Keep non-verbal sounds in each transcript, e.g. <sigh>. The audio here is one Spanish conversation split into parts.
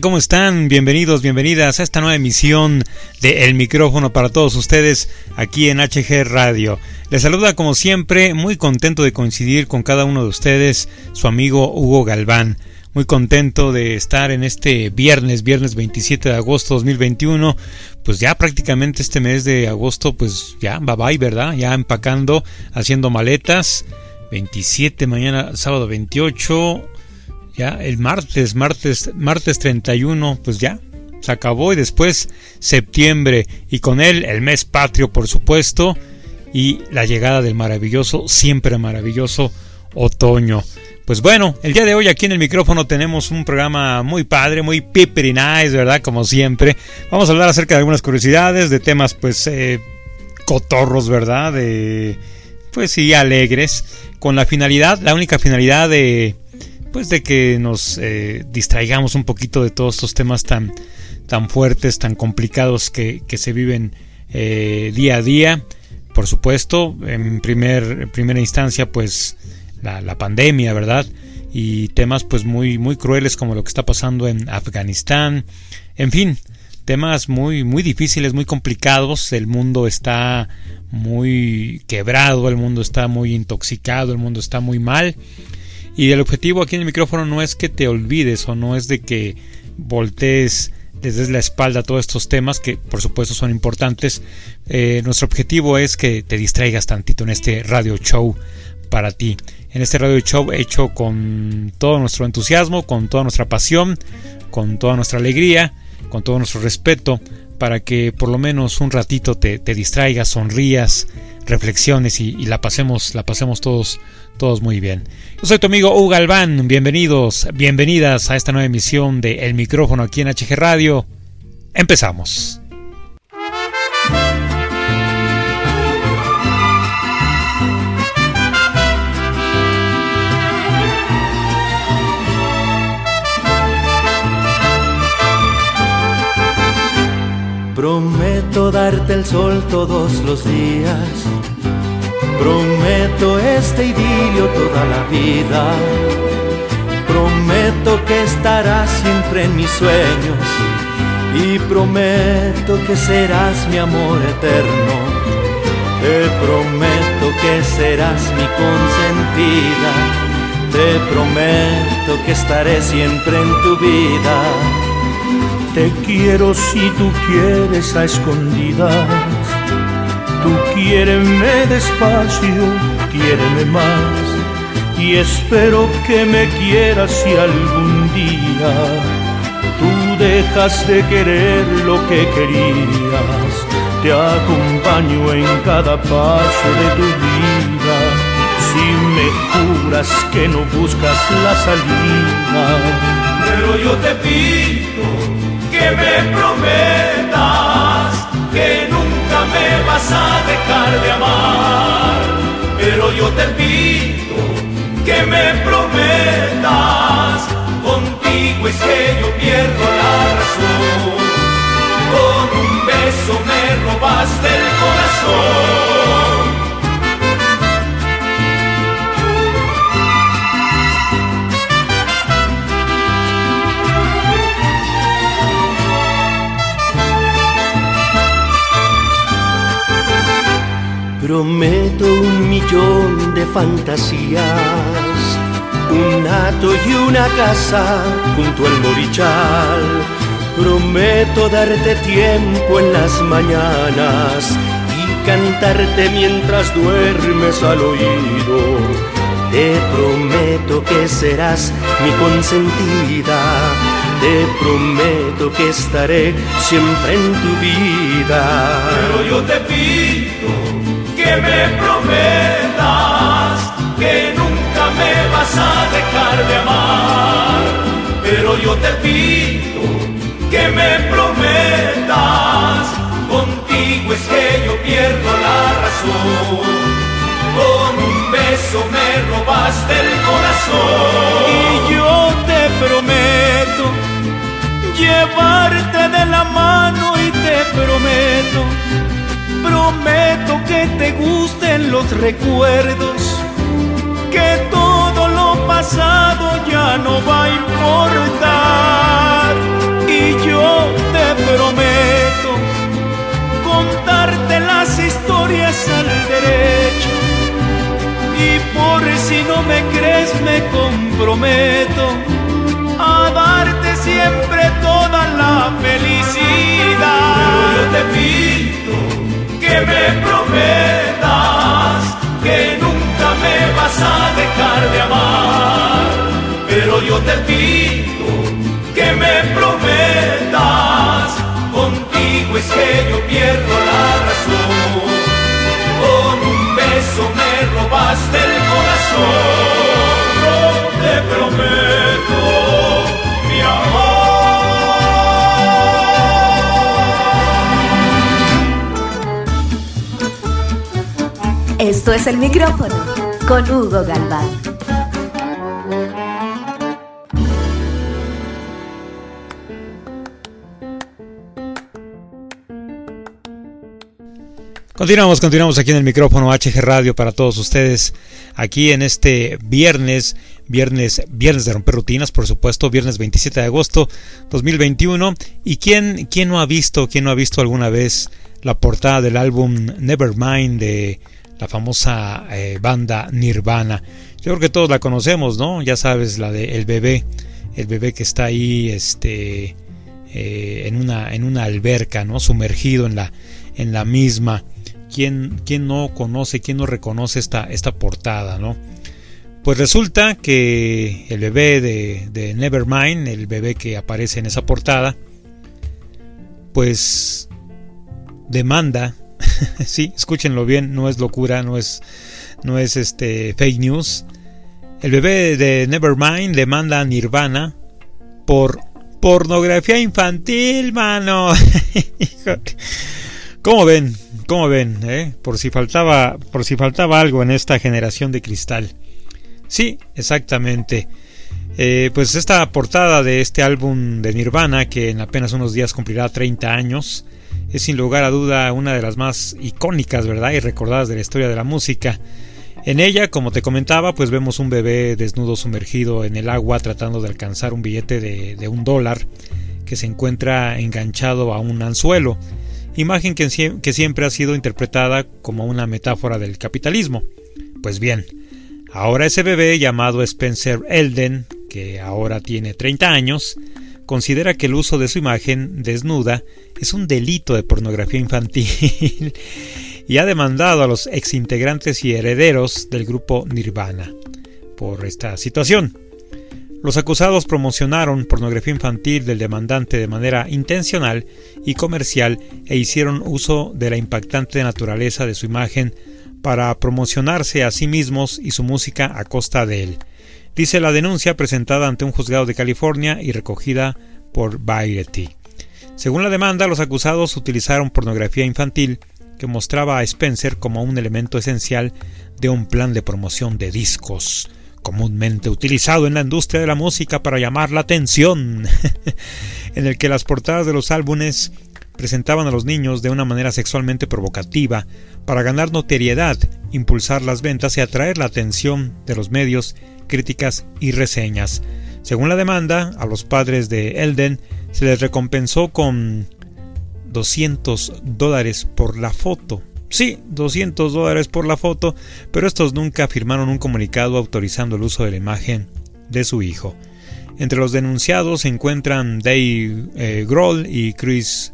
¿Cómo están? Bienvenidos, bienvenidas a esta nueva emisión de El micrófono para todos ustedes aquí en HG Radio. Les saluda como siempre, muy contento de coincidir con cada uno de ustedes, su amigo Hugo Galván. Muy contento de estar en este viernes, viernes 27 de agosto 2021. Pues ya prácticamente este mes de agosto, pues ya, bye bye, ¿verdad? Ya empacando, haciendo maletas. 27, mañana sábado 28 ya el martes, martes, martes 31, pues ya, se acabó y después septiembre y con él el mes patrio, por supuesto, y la llegada del maravilloso, siempre maravilloso otoño. Pues bueno, el día de hoy aquí en el micrófono tenemos un programa muy padre, muy pippery nice, ¿verdad? Como siempre. Vamos a hablar acerca de algunas curiosidades, de temas pues eh, cotorros, ¿verdad? De, pues sí, alegres, con la finalidad, la única finalidad de pues de que nos eh, distraigamos un poquito de todos estos temas tan, tan fuertes, tan complicados que, se viven eh, día a día. Por supuesto, en, primer, primera instancia, pues la, pandemia, ¿verdad? Y temas pues muy, muy crueles como lo que está pasando en Afganistán. En fin, temas muy, muy difíciles, muy complicados. El mundo está muy quebrado, el mundo está muy intoxicado, el mundo está muy mal. Y el objetivo aquí en el micrófono no es que te olvides o no es de que voltees desde la espalda a todos estos temas que por supuesto son importantes. Eh, nuestro objetivo es que te distraigas tantito en este radio show para ti. En este radio show hecho con todo nuestro entusiasmo, con toda nuestra pasión, con toda nuestra alegría, con todo nuestro respeto, para que por lo menos un ratito te, te distraigas, sonrías, reflexiones y, la pasemos, la pasemos todos todos muy bien. Yo soy tu amigo Hugo Galván, bienvenidos, bienvenidas a esta nueva emisión de El micrófono aquí en HG Radio. Empezamos. Prometo darte el sol todos los días Prometo este idilio toda la vida. Prometo que estarás siempre en mis sueños. Y prometo que serás mi amor eterno. Te prometo que serás mi consentida. Te prometo que estaré siempre en tu vida. Te quiero si tú quieres a escondidas Tú quiéreme despacio, quiéreme más. Y espero que me quieras si algún día tú dejas de querer lo que querías. Te acompaño en cada paso de tu vida. Si me juras que no buscas la salida. Pero yo te pido que me prometas que nunca me vas a dejar de amar, pero yo te pido que me prometas con pierdo la razón. Con un beso me robaste el corazón. Prometo un millón de fantasías, un hato y una casa junto al morichal. Prometo darte tiempo en las mañanas y cantarte mientras duermes al oído. Te prometo que serás mi consentida, te prometo que estaré siempre en tu vida. Pero yo te pido que me prometas que nunca me vas a dejar de amar. Pero yo te pido que me prometas, contigo es que yo pierdo la razón. Con un beso me robaste el corazón. Y yo te prometo llevarte de la mano y te prometo Prometo que te gusten los recuerdos, que todo lo pasado ya no va a importar. Y yo te prometo contarte las historias al derecho. Y por si no me crees me comprometo a darte siempre toda la felicidad. Yo te pido que me prometas que nunca me vas a dejar de amar. Pero yo te pido que me prometas, contigo es que yo pierdo la razón. Con un beso me robaste el corazón, Esto es el micrófono con Hugo Galván. Continuamos, continuamos aquí en el micrófono HG Radio para todos ustedes, aquí en este viernes, viernes, viernes de romper rutinas, por supuesto, viernes 27 de agosto 2021. ¿Y quién, quién no ha visto, quién no ha visto alguna vez la portada del álbum Nevermind de la famosa eh, banda Nirvana. Yo creo que todos la conocemos, ¿no? Ya sabes, la de El Bebé, el bebé que está ahí este, eh, en, una, en una alberca, ¿no? Sumergido en la, en la misma. ¿Quién, ¿Quién, no conoce, quién no reconoce esta, esta portada, ¿no? Pues resulta que el bebé de, de Nevermind, el bebé que aparece en esa portada, pues demanda <laughs> sí, escúchenlo bien, no es locura, no es, no es este fake news. El bebé de Nevermind demanda a Nirvana por pornografía infantil, mano. <laughs> ¿Cómo ven? ¿Cómo ven? Eh? Por si faltaba, por si faltaba algo en esta generación de cristal. Sí, exactamente. Eh, pues esta portada de este álbum de Nirvana, que en apenas unos días cumplirá 30 años, es sin lugar a duda una de las más icónicas, ¿verdad? Y recordadas de la historia de la música. En ella, como te comentaba, pues vemos un bebé desnudo sumergido en el agua tratando de alcanzar un billete de, un dólar que se encuentra enganchado a un anzuelo, imagen que, que siempre ha sido interpretada como una metáfora del capitalismo. Pues bien, ahora ese bebé llamado Spencer Elden, que ahora tiene 30 años, considera que el uso de su imagen desnuda es un delito de pornografía infantil y ha demandado a los exintegrantes y herederos del grupo Nirvana por esta situación. Los acusados promocionaron pornografía infantil del demandante de manera intencional y comercial e hicieron uso de la impactante naturaleza de su imagen para promocionarse a sí mismos y su música a costa de él dice la denuncia presentada ante un juzgado de California y recogida por Variety. Según la demanda, los acusados utilizaron pornografía infantil que mostraba a Spencer como un elemento esencial de un plan de promoción de discos comúnmente utilizado en la industria de la música para llamar la atención, <laughs> en el que las portadas de los álbumes presentaban a los niños de una manera sexualmente provocativa para ganar notoriedad, impulsar las ventas y atraer la atención de los medios, críticas y reseñas. Según la demanda, a los padres de Elden se les recompensó con 200 dólares por la foto. Sí, 200 dólares por la foto, pero estos nunca firmaron un comunicado autorizando el uso de la imagen de su hijo. Entre los denunciados se encuentran Dave eh, Grohl y Chris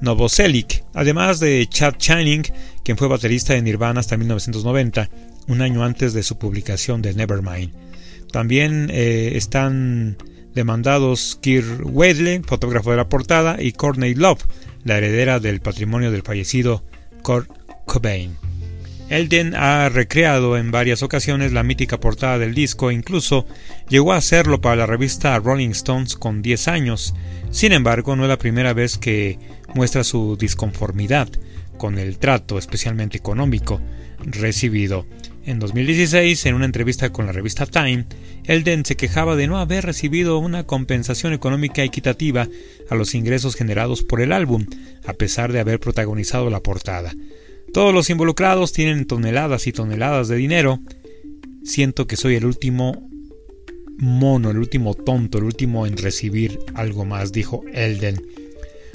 Novoselic, además de Chad Channing, quien fue baterista de Nirvana hasta 1990, un año antes de su publicación de Nevermind. También eh, están demandados Kirk Wedley, fotógrafo de la portada, y Courtney Love, la heredera del patrimonio del fallecido Kurt Cobain. Elden ha recreado en varias ocasiones la mítica portada del disco e incluso llegó a hacerlo para la revista Rolling Stones con 10 años. Sin embargo, no es la primera vez que muestra su disconformidad con el trato, especialmente económico, recibido. En 2016, en una entrevista con la revista Time, Elden se quejaba de no haber recibido una compensación económica equitativa a los ingresos generados por el álbum, a pesar de haber protagonizado la portada. Todos los involucrados tienen toneladas y toneladas de dinero. Siento que soy el último mono, el último tonto, el último en recibir algo más, dijo Elden.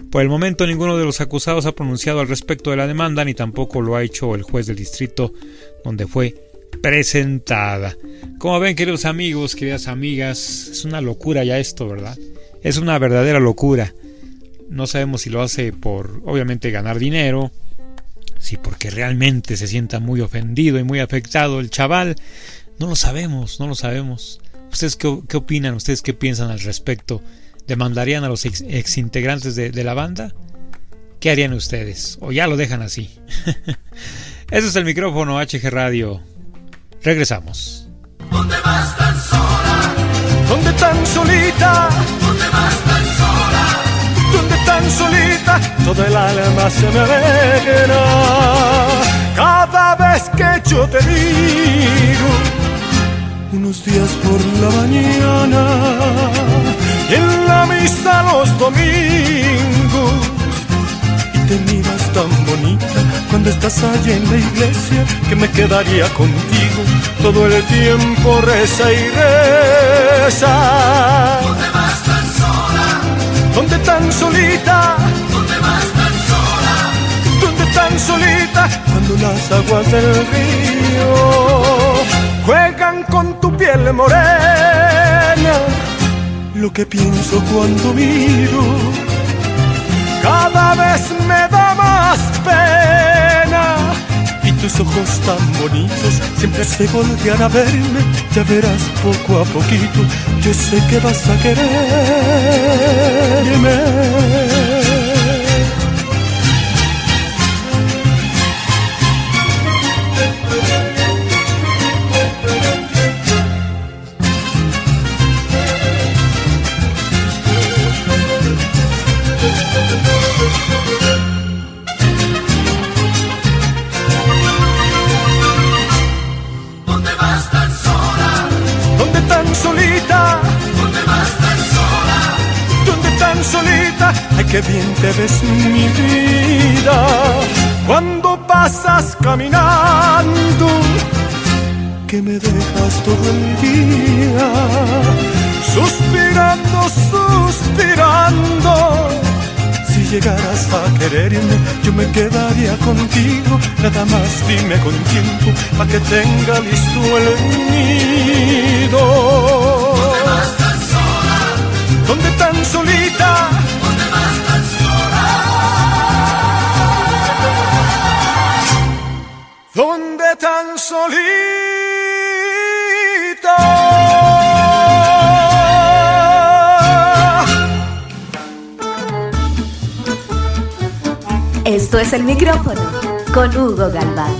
Por el momento ninguno de los acusados ha pronunciado al respecto de la demanda, ni tampoco lo ha hecho el juez del distrito donde fue presentada. Como ven, queridos amigos, queridas amigas, es una locura ya esto, ¿verdad? Es una verdadera locura. No sabemos si lo hace por, obviamente, ganar dinero, si porque realmente se sienta muy ofendido y muy afectado el chaval, no lo sabemos, no lo sabemos. ¿Ustedes qué, opinan? ¿Ustedes qué piensan al respecto? ¿Demandarían a los ex, integrantes de, la banda? ¿Qué harían ustedes? ¿O ya lo dejan así? <laughs> Ese es el micrófono HG Radio. Regresamos. ¿Dónde vas tan sola? ¿Dónde tan solita? ¿Dónde vas tan sola? ¿Dónde tan solita? Todo el alma se me alegra. Cada vez que yo te digo, unos días por la mañana, en la misa los domingos te miras tan bonita cuando estás allí en la iglesia que me quedaría contigo todo el tiempo reza y reza. ¿Dónde vas tan sola? ¿Dónde tan solita? ¿Dónde vas tan sola? ¿Dónde tan solita? Cuando las aguas del río juegan con tu piel morena. Lo que pienso cuando miro cada vez me da más pena. Y tus ojos tan bonitos siempre se voltean a verme. Ya verás poco a poquito, yo sé que vas a quererme. Qué bien te ves mi vida cuando pasas caminando, que me dejas todo el día suspirando, suspirando. Si llegaras a quererme, yo me quedaría contigo, nada más dime con tiempo, para que tenga listo el nido. El micrófono con Hugo Galván.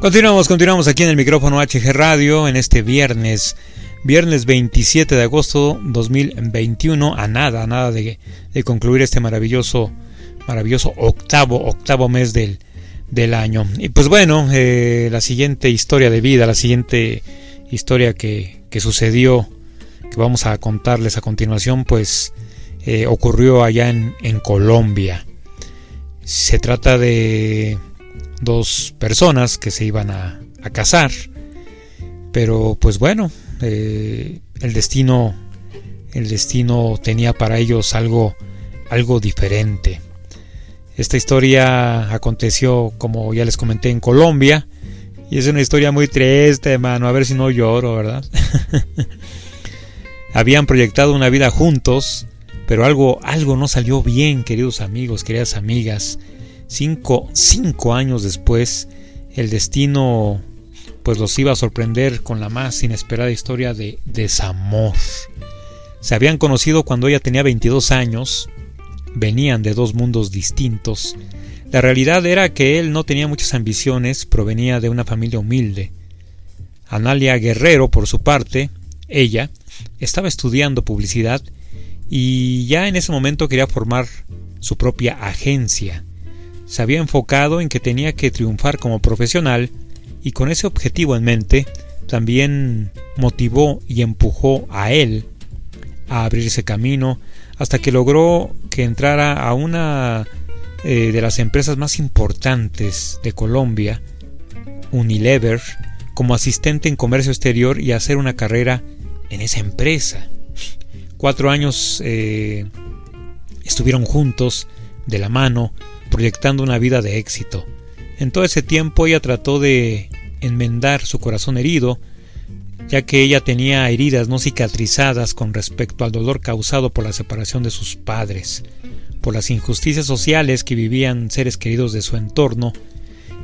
Continuamos, continuamos aquí en el micrófono HG Radio en este viernes Viernes 27 de agosto 2021, a nada, a nada de, de concluir este maravilloso, maravilloso octavo, octavo mes del, del año. Y pues bueno, eh, la siguiente historia de vida, la siguiente historia que, que, sucedió, que vamos a contarles a continuación, pues eh, ocurrió allá en, Colombia. Se trata de dos personas que se iban a, a casar, pero pues bueno, eh, el destino, el destino tenía para ellos algo, algo diferente. Esta historia aconteció, como ya les comenté, en Colombia. Y es una historia muy triste, hermano. A ver si no lloro, ¿verdad? <laughs> Habían proyectado una vida juntos, pero algo, algo no salió bien, queridos amigos, queridas amigas. Cinco, cinco años después, el destino pues los iba a sorprender con la más inesperada historia de desamor. Se habían conocido cuando ella tenía 22 años venían de dos mundos distintos. La realidad era que él no tenía muchas ambiciones, provenía de una familia humilde. Analia Guerrero, por su parte, ella, estaba estudiando publicidad y ya en ese momento quería formar su propia agencia. Se había enfocado en que tenía que triunfar como profesional y con ese objetivo en mente también motivó y empujó a él a abrirse camino hasta que logró que entrara a una eh, de las empresas más importantes de Colombia, Unilever, como asistente en comercio exterior y hacer una carrera en esa empresa. Cuatro años eh, estuvieron juntos, de la mano, proyectando una vida de éxito. En todo ese tiempo ella trató de enmendar su corazón herido, ya que ella tenía heridas no cicatrizadas con respecto al dolor causado por la separación de sus padres, por las injusticias sociales que vivían seres queridos de su entorno,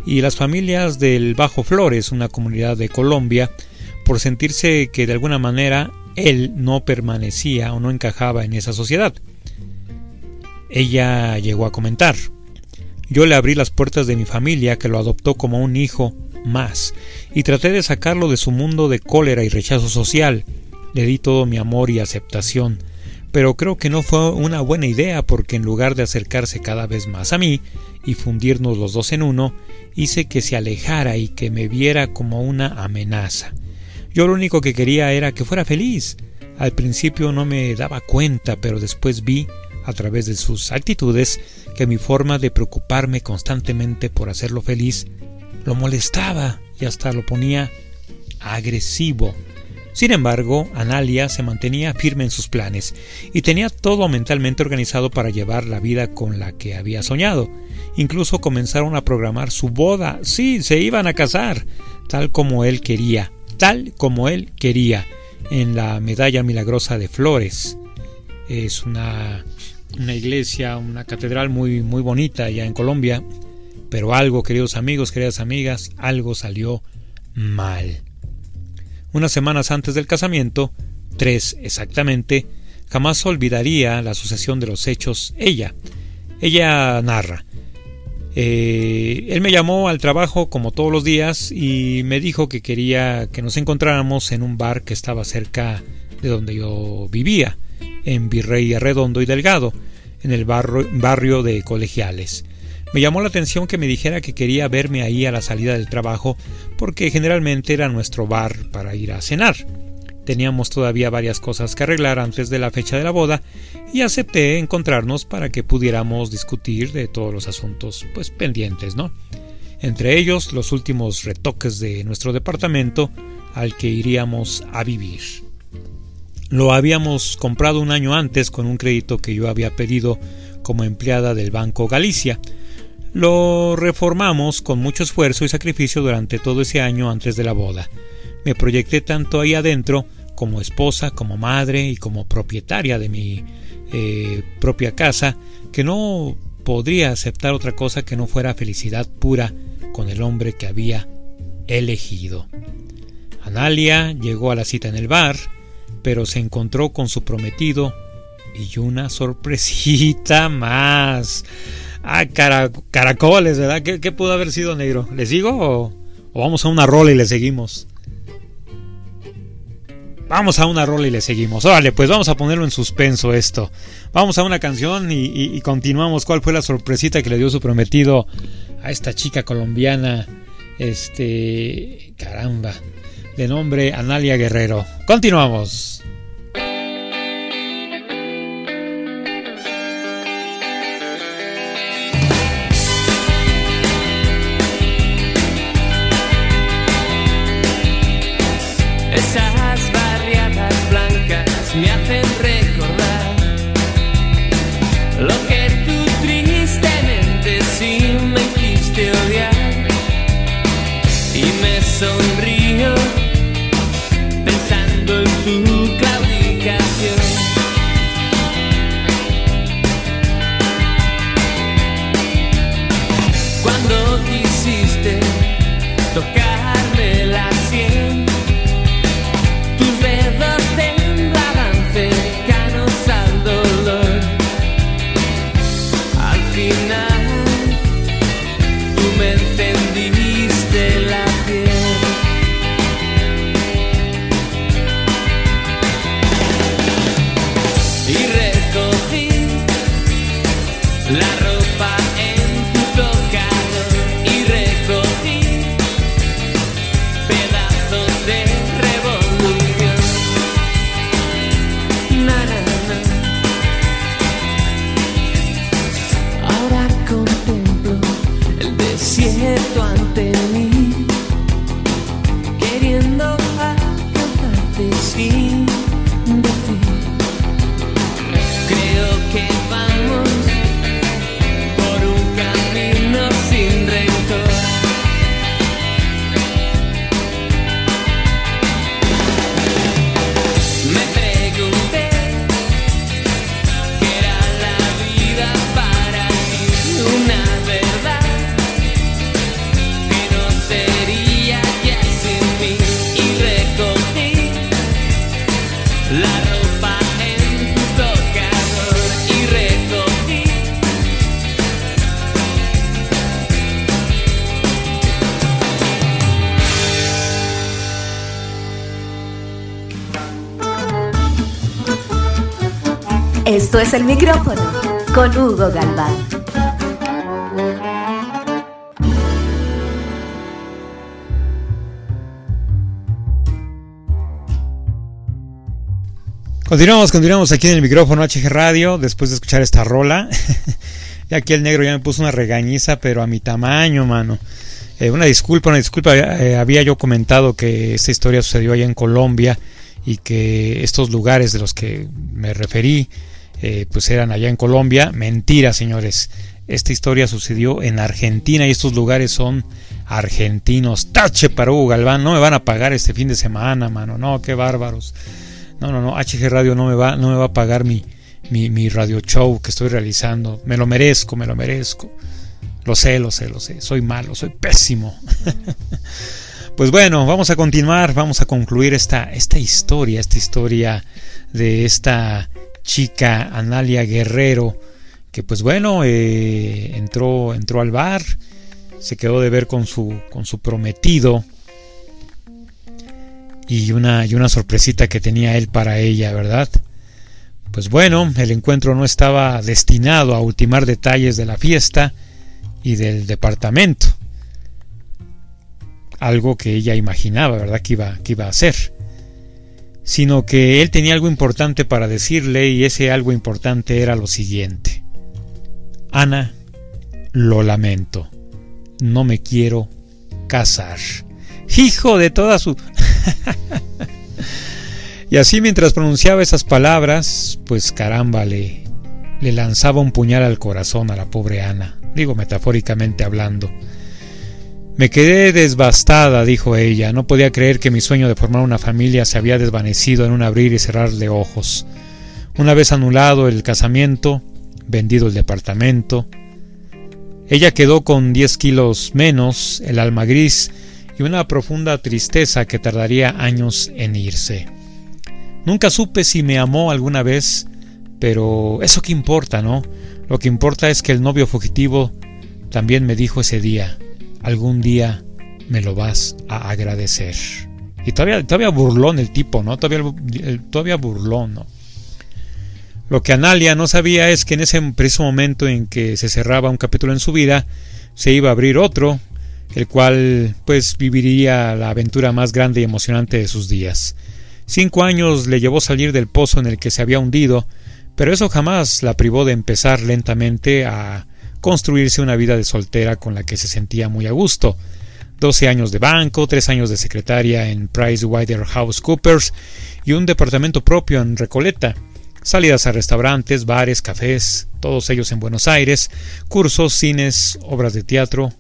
y las familias del Bajo Flores, una comunidad de Colombia, por sentirse que de alguna manera él no permanecía o no encajaba en esa sociedad. Ella llegó a comentar, yo le abrí las puertas de mi familia que lo adoptó como un hijo más, y traté de sacarlo de su mundo de cólera y rechazo social. Le di todo mi amor y aceptación, pero creo que no fue una buena idea porque en lugar de acercarse cada vez más a mí y fundirnos los dos en uno, hice que se alejara y que me viera como una amenaza. Yo lo único que quería era que fuera feliz. Al principio no me daba cuenta, pero después vi, a través de sus actitudes, que mi forma de preocuparme constantemente por hacerlo feliz lo molestaba y hasta lo ponía agresivo. Sin embargo, Analia se mantenía firme en sus planes y tenía todo mentalmente organizado para llevar la vida con la que había soñado. Incluso comenzaron a programar su boda. Sí, se iban a casar, tal como él quería, tal como él quería, en la Medalla Milagrosa de Flores. Es una, una iglesia, una catedral muy, muy bonita allá en Colombia, pero algo, queridos amigos, queridas amigas, algo salió mal. Unas semanas antes del casamiento, tres exactamente, jamás olvidaría la sucesión de los hechos ella. Ella narra. Eh, él me llamó al trabajo como todos los días y me dijo que quería que nos encontráramos en un bar que estaba cerca de donde yo vivía, en Virrey Redondo y Delgado, en el barrio, barrio de Colegiales. Me llamó la atención que me dijera que quería verme ahí a la salida del trabajo porque generalmente era nuestro bar para ir a cenar. Teníamos todavía varias cosas que arreglar antes de la fecha de la boda y acepté encontrarnos para que pudiéramos discutir de todos los asuntos pues pendientes, ¿no? Entre ellos los últimos retoques de nuestro departamento al que iríamos a vivir. Lo habíamos comprado un año antes con un crédito que yo había pedido como empleada del Banco Galicia, lo reformamos con mucho esfuerzo y sacrificio durante todo ese año antes de la boda. Me proyecté tanto ahí adentro como esposa, como madre y como propietaria de mi eh, propia casa que no podría aceptar otra cosa que no fuera felicidad pura con el hombre que había elegido. Analia llegó a la cita en el bar, pero se encontró con su prometido y una sorpresita <laughs> más. Ah, caracoles, ¿verdad? ¿Qué, pudo haber sido negro? ¿Le sigo o, vamos a una rola y le seguimos? Vamos a una rola y le seguimos. Órale, pues vamos a ponerlo en suspenso esto. Vamos a una canción y, y, continuamos. ¿Cuál fue la sorpresita que le dio su prometido a esta chica colombiana? Este. Caramba. De nombre Analia Guerrero. Continuamos. Es el micrófono con Hugo Galván. Continuamos, continuamos aquí en el micrófono HG Radio después de escuchar esta rola. <laughs> y aquí el negro ya me puso una regañiza, pero a mi tamaño, mano. Eh, una disculpa, una disculpa. Eh, había yo comentado que esta historia sucedió allá en Colombia y que estos lugares de los que me referí eh, pues eran allá en Colombia. Mentira, señores. Esta historia sucedió en Argentina y estos lugares son argentinos. Tache para Hugo Galván. No me van a pagar este fin de semana, mano. No, qué bárbaros. No, no, no. HG Radio no me va, no me va a pagar mi, mi, mi radio show que estoy realizando. Me lo merezco, me lo merezco. Lo sé, lo sé, lo sé. Soy malo, soy pésimo. <laughs> pues bueno, vamos a continuar, vamos a concluir esta, esta historia, esta historia de esta chica Analia Guerrero, que pues bueno, eh, entró, entró al bar, se quedó de ver con su, con su prometido y una, y una sorpresita que tenía él para ella, ¿verdad? Pues bueno, el encuentro no estaba destinado a ultimar detalles de la fiesta y del departamento. Algo que ella imaginaba, ¿verdad? Que iba, que iba a hacer sino que él tenía algo importante para decirle y ese algo importante era lo siguiente. Ana, lo lamento, no me quiero casar. Hijo de toda su... <laughs> y así mientras pronunciaba esas palabras, pues caramba, le, le lanzaba un puñal al corazón a la pobre Ana, digo metafóricamente hablando. Me quedé desbastada, dijo ella. No podía creer que mi sueño de formar una familia se había desvanecido en un abrir y cerrar de ojos. Una vez anulado el casamiento, vendido el departamento, ella quedó con diez kilos menos, el alma gris y una profunda tristeza que tardaría años en irse. Nunca supe si me amó alguna vez, pero eso qué importa, ¿no? Lo que importa es que el novio fugitivo también me dijo ese día, algún día me lo vas a agradecer. Y todavía, todavía burlón el tipo, ¿no? Todavía, todavía burlón, ¿no? Lo que Analia no sabía es que en ese preciso momento en que se cerraba un capítulo en su vida, se iba a abrir otro, el cual pues viviría la aventura más grande y emocionante de sus días. Cinco años le llevó salir del pozo en el que se había hundido, pero eso jamás la privó de empezar lentamente a construirse una vida de soltera con la que se sentía muy a gusto. Doce años de banco, tres años de secretaria en PricewaterhouseCoopers y un departamento propio en Recoleta salidas a restaurantes, bares, cafés, todos ellos en Buenos Aires, cursos, cines, obras de teatro,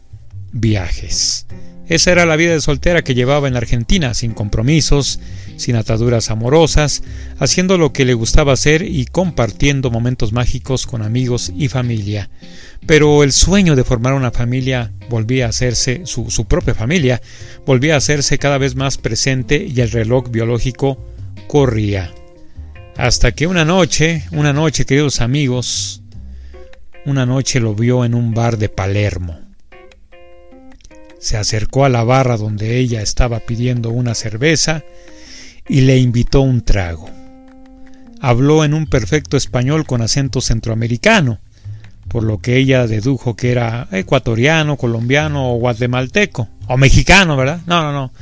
viajes. Esa era la vida de soltera que llevaba en Argentina, sin compromisos, sin ataduras amorosas, haciendo lo que le gustaba hacer y compartiendo momentos mágicos con amigos y familia. Pero el sueño de formar una familia volvía a hacerse, su, propia familia, volvía a hacerse cada vez más presente y el reloj biológico corría. Hasta que una noche, una noche, queridos amigos, una noche lo vio en un bar de Palermo. Se acercó a la barra donde ella estaba pidiendo una cerveza y le invitó un trago. Habló en un perfecto español con acento centroamericano, por lo que ella dedujo que era ecuatoriano, colombiano o guatemalteco, o mexicano, ¿verdad? No, no, no,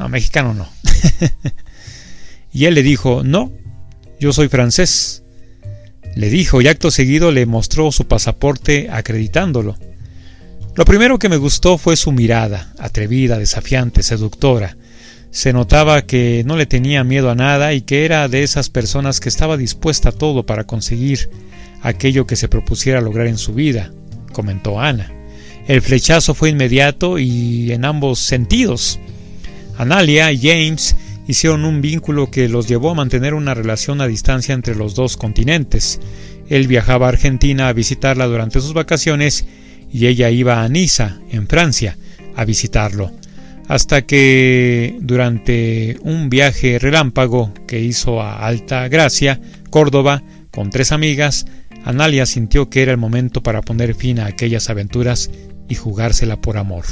no, mexicano no. <laughs> y él le dijo, no, yo soy francés. Le dijo y acto seguido le mostró su pasaporte acreditándolo. Lo primero que me gustó fue su mirada, atrevida, desafiante, seductora. Se notaba que no le tenía miedo a nada y que era de esas personas que estaba dispuesta a todo para conseguir aquello que se propusiera lograr en su vida, comentó Ana. El flechazo fue inmediato y en ambos sentidos. Analia y James hicieron un vínculo que los llevó a mantener una relación a distancia entre los dos continentes. Él viajaba a Argentina a visitarla durante sus vacaciones y ella iba a Niza, en Francia, a visitarlo. Hasta que durante un viaje relámpago que hizo a Alta Gracia, Córdoba, con tres amigas, Analia sintió que era el momento para poner fin a aquellas aventuras y jugársela por amor.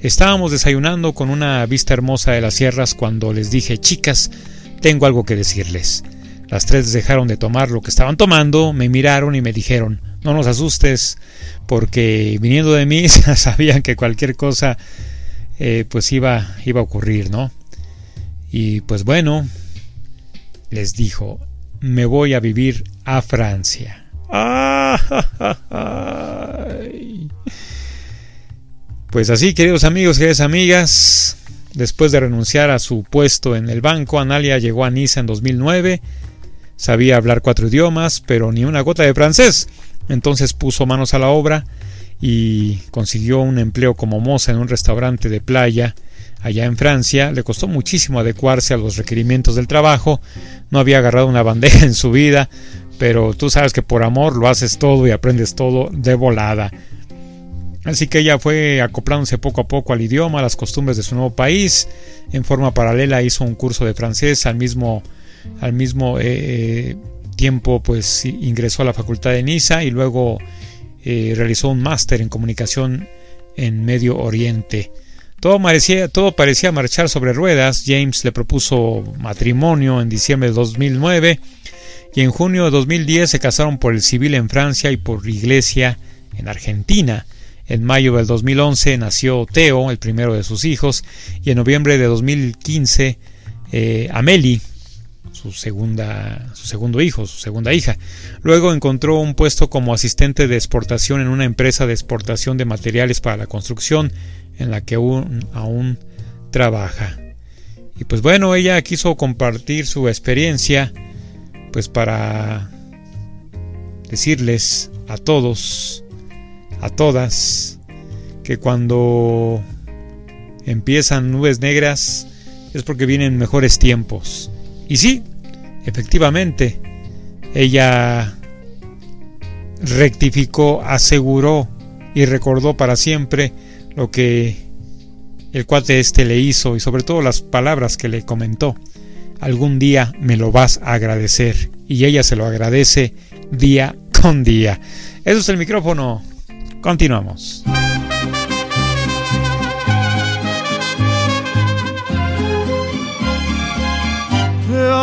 Estábamos desayunando con una vista hermosa de las sierras cuando les dije, chicas, tengo algo que decirles. Las tres dejaron de tomar lo que estaban tomando, me miraron y me dijeron, no nos asustes, porque viniendo de mí <laughs> sabían que cualquier cosa eh, pues iba, iba a ocurrir, ¿no? Y pues bueno, les dijo, me voy a vivir a Francia. <laughs> Pues así, queridos amigos, queridas amigas, después de renunciar a su puesto en el banco, Analia llegó a Niza en 2009. Sabía hablar cuatro idiomas, pero ni una gota de francés. Entonces puso manos a la obra y consiguió un empleo como moza en un restaurante de playa allá en Francia. Le costó muchísimo adecuarse a los requerimientos del trabajo. No había agarrado una bandeja <laughs> en su vida, pero tú sabes que por amor lo haces todo y aprendes todo de volada. Así que ella fue acoplándose poco a poco al idioma, a las costumbres de su nuevo país. En forma paralela hizo un curso de francés al mismo, al mismo eh, eh, tiempo pues ingresó a la facultad de Niza y luego eh, realizó un máster en comunicación en Medio Oriente. Todo parecía, todo parecía marchar sobre ruedas. James le propuso matrimonio en diciembre de 2009 y en junio de 2010 se casaron por el civil en Francia y por iglesia en Argentina. En mayo del 2011 nació Teo, el primero de sus hijos, y en noviembre de 2015 eh, Amelie, su, segunda, su segundo hijo, su segunda hija. Luego encontró un puesto como asistente de exportación en una empresa de exportación de materiales para la construcción en la que aún, aún trabaja. Y pues bueno, ella quiso compartir su experiencia pues para decirles a todos a todas que cuando empiezan nubes negras es porque vienen mejores tiempos. Y sí, efectivamente, ella rectificó, aseguró y recordó para siempre lo que el cuate este le hizo y sobre todo las palabras que le comentó. Algún día me lo vas a agradecer y ella se lo agradece día con día. Eso es el micrófono Continuamos.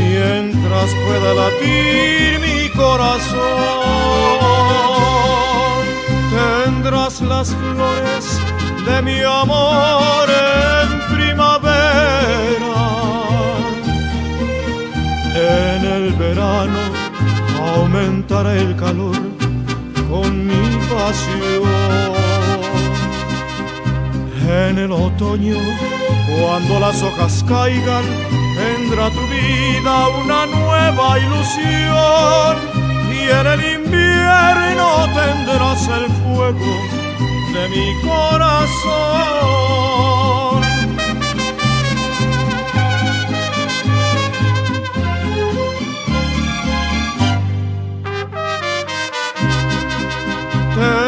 mientras pueda latir mi corazón. Tendrás las flores de mi amor en primavera. En el verano aumentará el calor con mi pasión. En el otoño, cuando las hojas caigan, vendrá tu vida una nueva ilusión. Y en el invierno tendrás el fuego de mi corazón.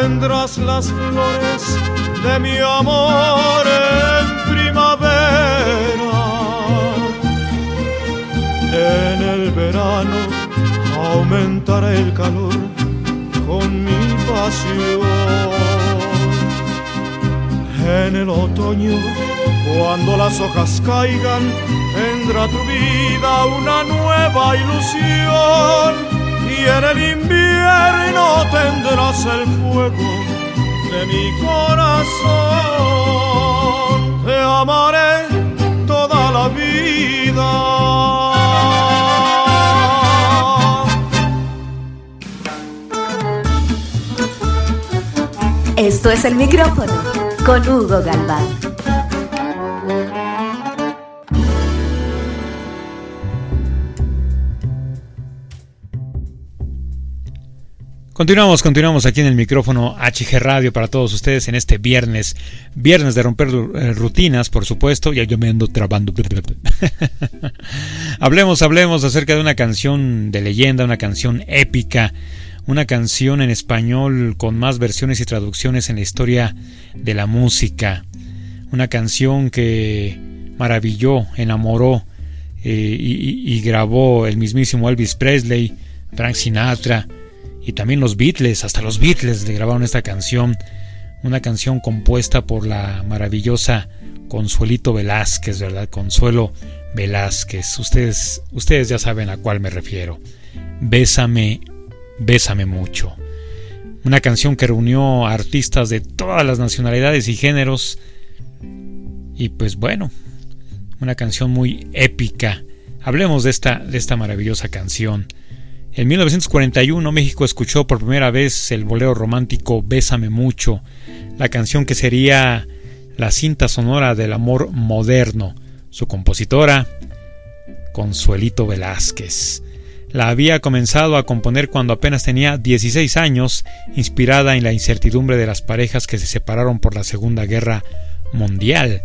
Tendrás las flores de mi amor aumentará el calor con mi pasión. En el otoño, cuando las hojas caigan, vendrá tu vida una nueva ilusión. Y en el invierno tendrás el fuego de mi corazón. Te amaré toda la vida. Esto es el micrófono con Hugo Galván. Continuamos, continuamos aquí en el micrófono HG Radio para todos ustedes en este viernes, viernes de romper eh, rutinas, por supuesto, ya yo me ando trabando. <laughs> hablemos, hablemos acerca de una canción de leyenda, una canción épica, una canción en español con más versiones y traducciones en la historia de la música, una canción que maravilló, enamoró eh, y, grabó el mismísimo Elvis Presley, Frank Sinatra, y también los Beatles, hasta los Beatles le grabaron esta canción, una canción compuesta por la maravillosa Consuelito Velázquez, ¿verdad? Consuelo Velázquez. Ustedes, ustedes ya saben a cuál me refiero. Bésame, bésame mucho. Una canción que reunió a artistas de todas las nacionalidades y géneros. Y pues bueno, una canción muy épica. Hablemos de esta, de esta maravillosa canción. En 1941 México escuchó por primera vez el bolero romántico Bésame mucho, la canción que sería la cinta sonora del amor moderno. Su compositora, Consuelito Velázquez. La había comenzado a componer cuando apenas tenía 16 años, inspirada en la incertidumbre de las parejas que se separaron por la Segunda Guerra Mundial.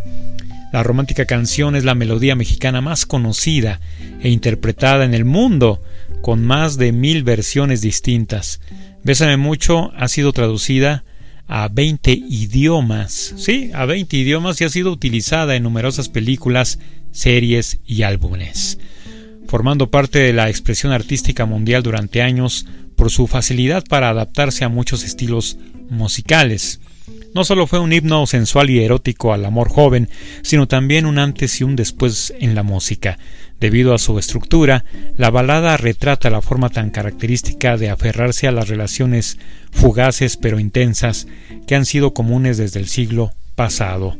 La romántica canción es la melodía mexicana más conocida e interpretada en el mundo con más de mil versiones distintas. Bésame mucho ha sido traducida a 20 idiomas, sí, a 20 idiomas y ha sido utilizada en numerosas películas, series y álbumes, formando parte de la expresión artística mundial durante años por su facilidad para adaptarse a muchos estilos musicales. No solo fue un himno sensual y erótico al amor joven, sino también un antes y un después en la música. Debido a su estructura, la balada retrata la forma tan característica de aferrarse a las relaciones fugaces pero intensas que han sido comunes desde el siglo pasado.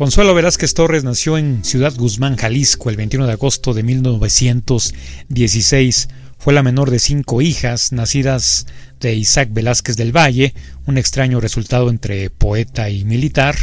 Consuelo Velázquez Torres nació en Ciudad Guzmán, Jalisco, el 21 de agosto de 1916. Fue la menor de cinco hijas, nacidas de Isaac Velázquez del Valle, un extraño resultado entre poeta y militar,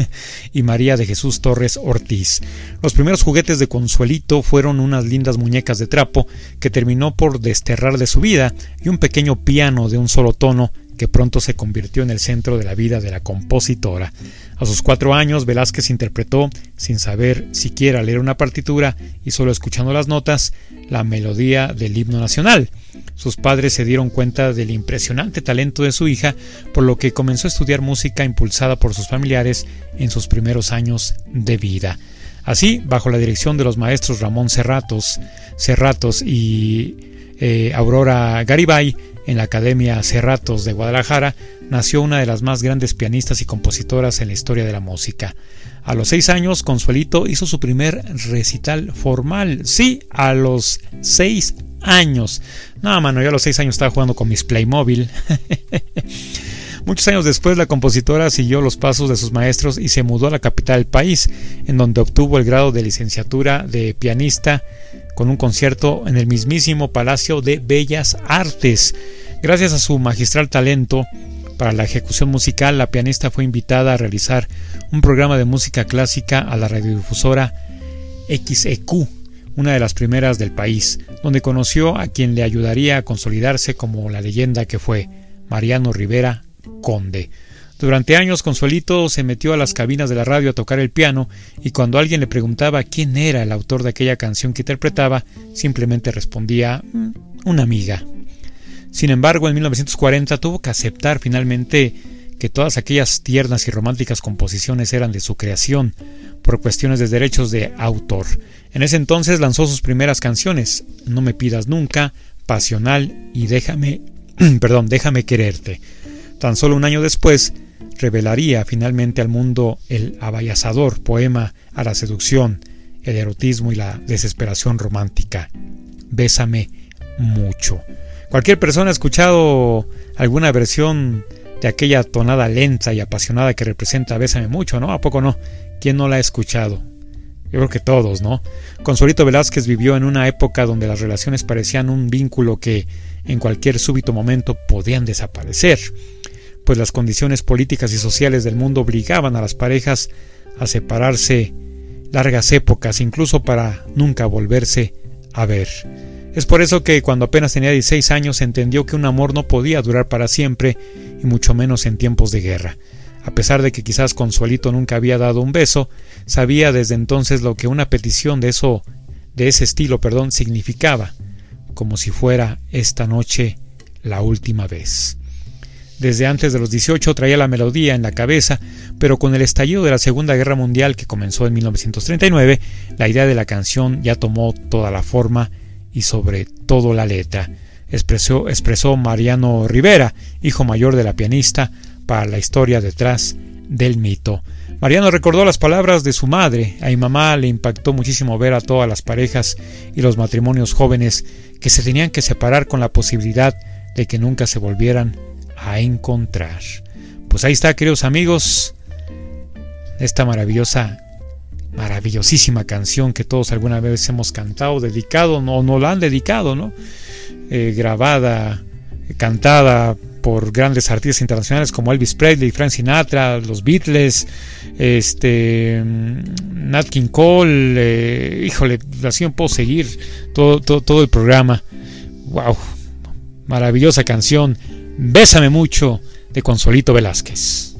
<laughs> y María de Jesús Torres Ortiz. Los primeros juguetes de Consuelito fueron unas lindas muñecas de trapo que terminó por desterrar de su vida y un pequeño piano de un solo tono que pronto se convirtió en el centro de la vida de la compositora. A sus cuatro años, Velázquez interpretó, sin saber siquiera leer una partitura y solo escuchando las notas, la melodía del himno nacional. Sus padres se dieron cuenta del impresionante talento de su hija, por lo que comenzó a estudiar música impulsada por sus familiares en sus primeros años de vida. Así, bajo la dirección de los maestros Ramón Cerratos, Cerratos y eh, Aurora Garibay, en la Academia Cerratos de Guadalajara, nació una de las más grandes pianistas y compositoras en la historia de la música. A los seis años, Consuelito hizo su primer recital formal. Sí, a los seis años. No, mano, yo a los seis años estaba jugando con mis Playmobil. <laughs> Muchos años después, la compositora siguió los pasos de sus maestros y se mudó a la capital del país, en donde obtuvo el grado de licenciatura de pianista con un concierto en el mismísimo Palacio de Bellas Artes. Gracias a su magistral talento para la ejecución musical, la pianista fue invitada a realizar un programa de música clásica a la radiodifusora XEQ, una de las primeras del país, donde conoció a quien le ayudaría a consolidarse como la leyenda que fue Mariano Rivera Conde. Durante años Consuelito se metió a las cabinas de la radio a tocar el piano y cuando alguien le preguntaba quién era el autor de aquella canción que interpretaba, simplemente respondía mm, una amiga. Sin embargo, en 1940 tuvo que aceptar finalmente que todas aquellas tiernas y románticas composiciones eran de su creación, por cuestiones de derechos de autor. En ese entonces lanzó sus primeras canciones, No me pidas nunca, Pasional y Déjame, <clears throat> perdón, Déjame quererte. Tan solo un año después, revelaría finalmente al mundo el abayazador poema a la seducción, el erotismo y la desesperación romántica. Bésame mucho. Cualquier persona ha escuchado alguna versión de aquella tonada lenta y apasionada que representa Bésame mucho, ¿no? ¿A poco no? ¿Quién no la ha escuchado? Yo creo que todos, ¿no? Consuelito Velázquez vivió en una época donde las relaciones parecían un vínculo que en cualquier súbito momento podían desaparecer pues las condiciones políticas y sociales del mundo obligaban a las parejas a separarse largas épocas, incluso para nunca volverse a ver. Es por eso que cuando apenas tenía 16 años entendió que un amor no podía durar para siempre y mucho menos en tiempos de guerra. A pesar de que quizás Consuelito nunca había dado un beso, sabía desde entonces lo que una petición de eso de ese estilo, perdón, significaba, como si fuera esta noche la última vez. Desde antes de los 18 traía la melodía en la cabeza, pero con el estallido de la Segunda Guerra Mundial que comenzó en 1939, la idea de la canción ya tomó toda la forma y sobre todo la letra. Expresó, Mariano Rivera, hijo mayor de la pianista, para la historia detrás del mito. Mariano recordó las palabras de su madre. A mi mamá le impactó muchísimo ver a todas las parejas y los matrimonios jóvenes que se tenían que separar con la posibilidad de que nunca se volvieran a encontrar. Pues ahí está, queridos amigos, esta maravillosa, maravillosísima canción que todos alguna vez hemos cantado, dedicado, o no la han dedicado, ¿no? Eh, grabada, cantada por grandes artistas internacionales como Elvis Presley, Frank Sinatra, los Beatles, este Nat King Cole, eh, híjole, así no puedo seguir todo, todo, todo el programa. Wow, maravillosa canción. Bésame mucho de Consolito Velázquez.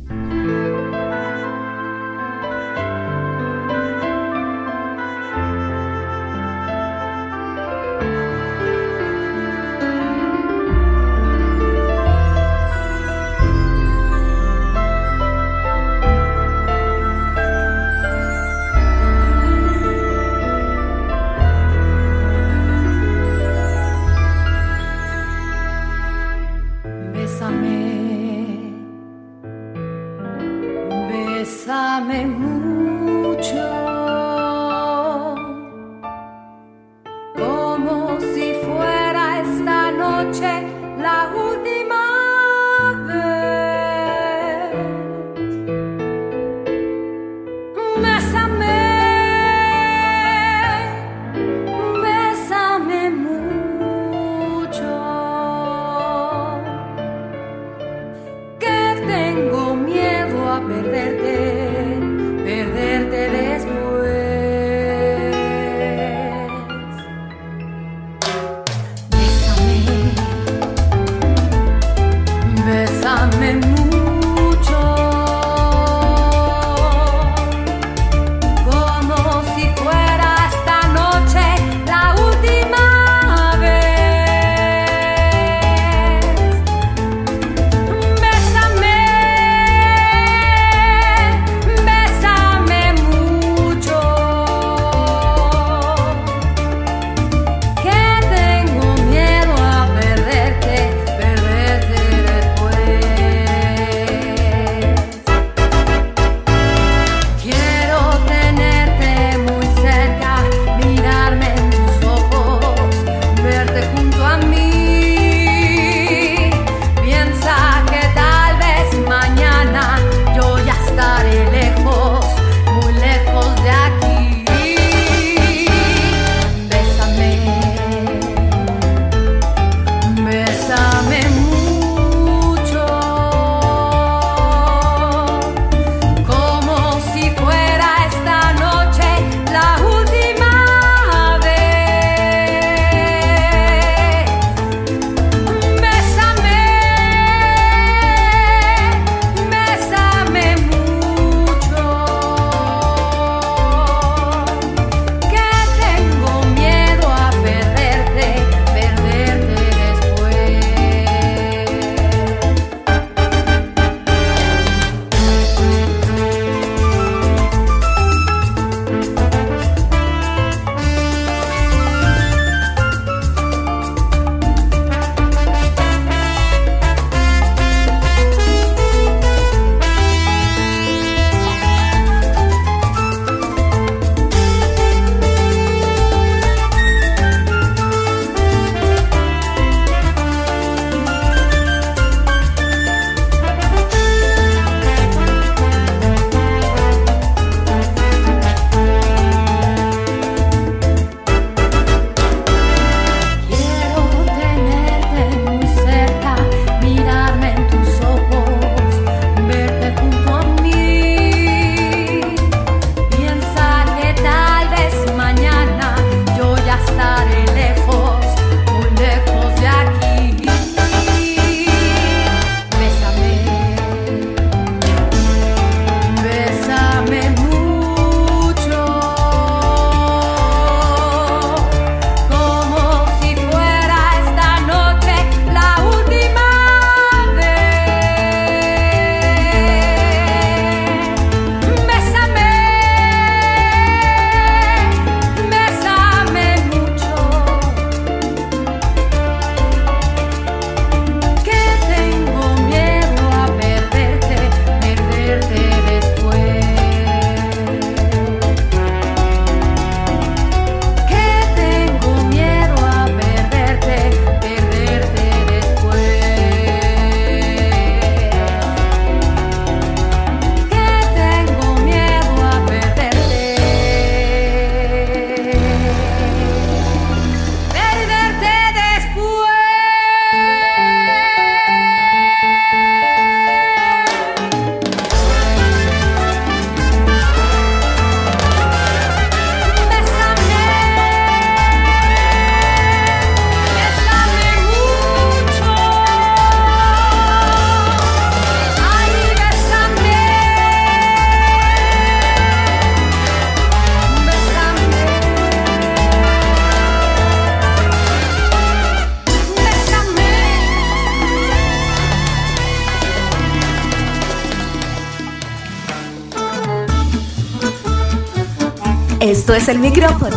El micrófono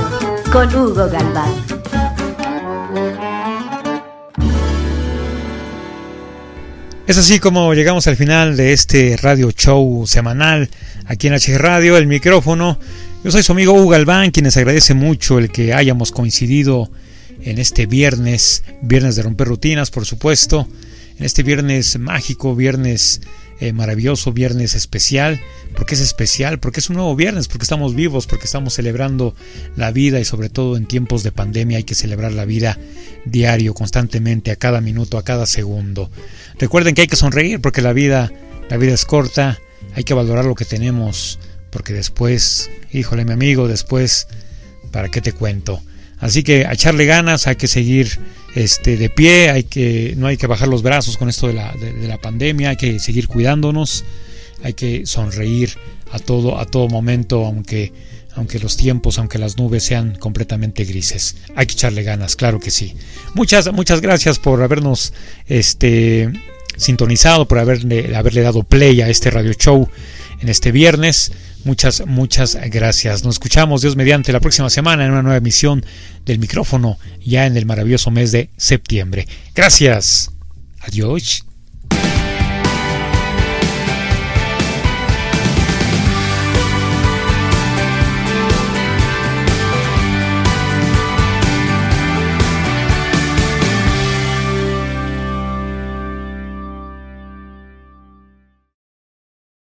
con Hugo Galván. Es así como llegamos al final de este radio show semanal aquí en H Radio, el micrófono. Yo soy su amigo Hugo Galván, quien les agradece mucho el que hayamos coincidido en este viernes, viernes de romper rutinas, por supuesto, en este viernes mágico, viernes eh, maravilloso, viernes especial. ¿Por qué es especial? Porque es un nuevo viernes, porque estamos vivos, porque estamos celebrando la vida y sobre todo en tiempos de pandemia hay que celebrar la vida diario, constantemente, a cada minuto, a cada segundo. Recuerden que hay que sonreír porque la vida, la vida es corta, hay que valorar lo que tenemos, porque después, híjole mi amigo, después, ¿para qué te cuento? Así que a echarle ganas, hay que seguir este, de pie, hay que, no hay que bajar los brazos con esto de la, de, la pandemia, hay que seguir cuidándonos, hay que sonreír a todo, a todo momento, aunque, aunque los tiempos, aunque las nubes sean completamente grises. Hay que echarle ganas, claro que sí. Muchas, muchas gracias por habernos este, sintonizado, por haberle, haberle dado play a este radio show en este viernes. Muchas, muchas gracias. Nos escuchamos, Dios mediante, la próxima semana en una nueva emisión del micrófono, ya en el maravilloso mes de septiembre. Gracias. Adiós.